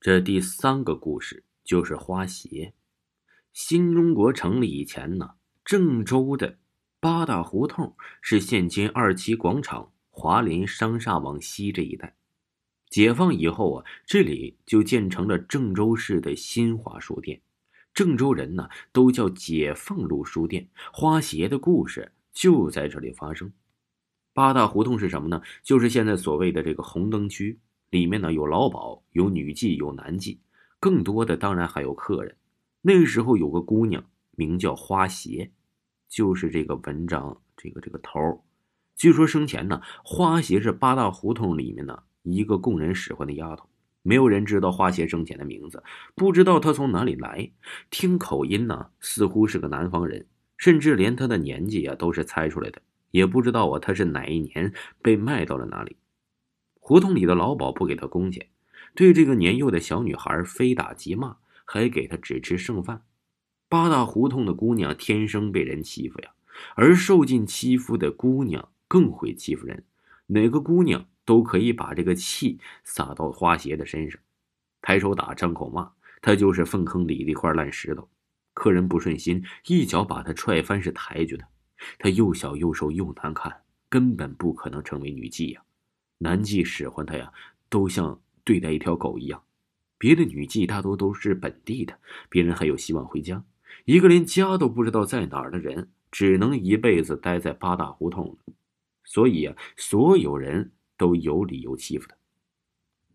这第三个故事就是花鞋。新中国成立以前呢，郑州的八大胡同是现今二七广场、华林商厦往西这一带。解放以后啊，这里就建成了郑州市的新华书店。郑州人呢都叫解放路书店。花鞋的故事就在这里发生。八大胡同是什么呢？就是现在所谓的这个红灯区。里面呢有老鸨，有女妓，有男妓，更多的当然还有客人。那时候有个姑娘名叫花鞋，就是这个文章这个这个头据说生前呢，花鞋是八大胡同里面呢一个供人使唤的丫头，没有人知道花鞋生前的名字，不知道她从哪里来，听口音呢似乎是个南方人，甚至连她的年纪啊都是猜出来的，也不知道啊她是哪一年被卖到了哪里。胡同里的老鸨不给他工钱，对这个年幼的小女孩非打即骂，还给她只吃剩饭。八大胡同的姑娘天生被人欺负呀，而受尽欺负的姑娘更会欺负人。哪个姑娘都可以把这个气撒到花鞋的身上，抬手打，张口骂，他就是粪坑里的一块烂石头。客人不顺心，一脚把他踹翻，是抬举她。他又小又瘦又难看，根本不可能成为女妓呀。男妓使唤他呀，都像对待一条狗一样。别的女妓大多都是本地的，别人还有希望回家。一个连家都不知道在哪儿的人，只能一辈子待在八大胡同。所以啊，所有人都有理由欺负他。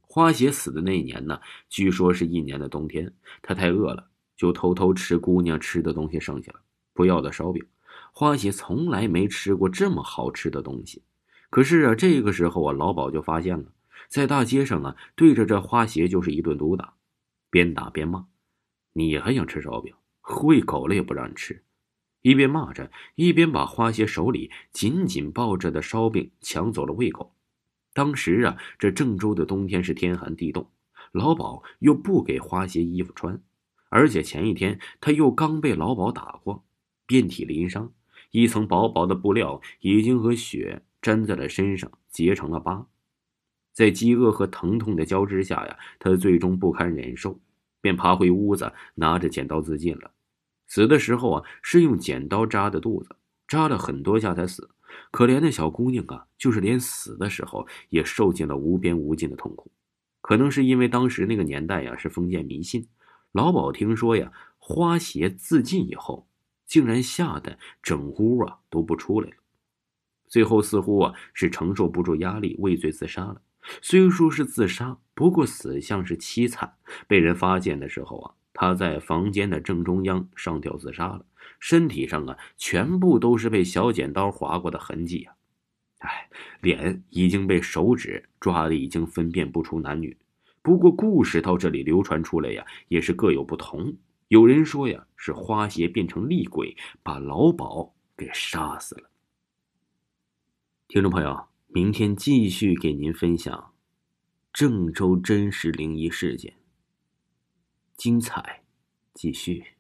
花鞋死的那一年呢，据说是一年的冬天，他太饿了，就偷偷吃姑娘吃的东西剩下了不要的烧饼。花鞋从来没吃过这么好吃的东西。可是啊，这个时候啊，老鸨就发现了，在大街上啊，对着这花鞋就是一顿毒打，边打边骂：“你还想吃烧饼？喂狗了也不让你吃！”一边骂着，一边把花鞋手里紧紧抱着的烧饼抢走了喂狗。当时啊，这郑州的冬天是天寒地冻，老鸨又不给花鞋衣服穿，而且前一天他又刚被老鸨打过，遍体鳞伤，一层薄薄的布料已经和血。粘在了身上，结成了疤。在饥饿和疼痛的交织下呀，他最终不堪忍受，便爬回屋子，拿着剪刀自尽了。死的时候啊，是用剪刀扎的肚子，扎了很多下才死。可怜的小姑娘啊，就是连死的时候也受尽了无边无尽的痛苦。可能是因为当时那个年代呀是封建迷信，老鸨听说呀花鞋自尽以后，竟然吓得整屋啊都不出来了。最后似乎啊是承受不住压力，畏罪自杀了。虽说是自杀，不过死相是凄惨。被人发现的时候啊，他在房间的正中央上吊自杀了，身体上啊全部都是被小剪刀划过的痕迹啊！哎，脸已经被手指抓的已经分辨不出男女。不过故事到这里流传出来呀，也是各有不同。有人说呀，是花鞋变成厉鬼，把老鸨给杀死了。听众朋友，明天继续给您分享郑州真实灵异事件，精彩继续。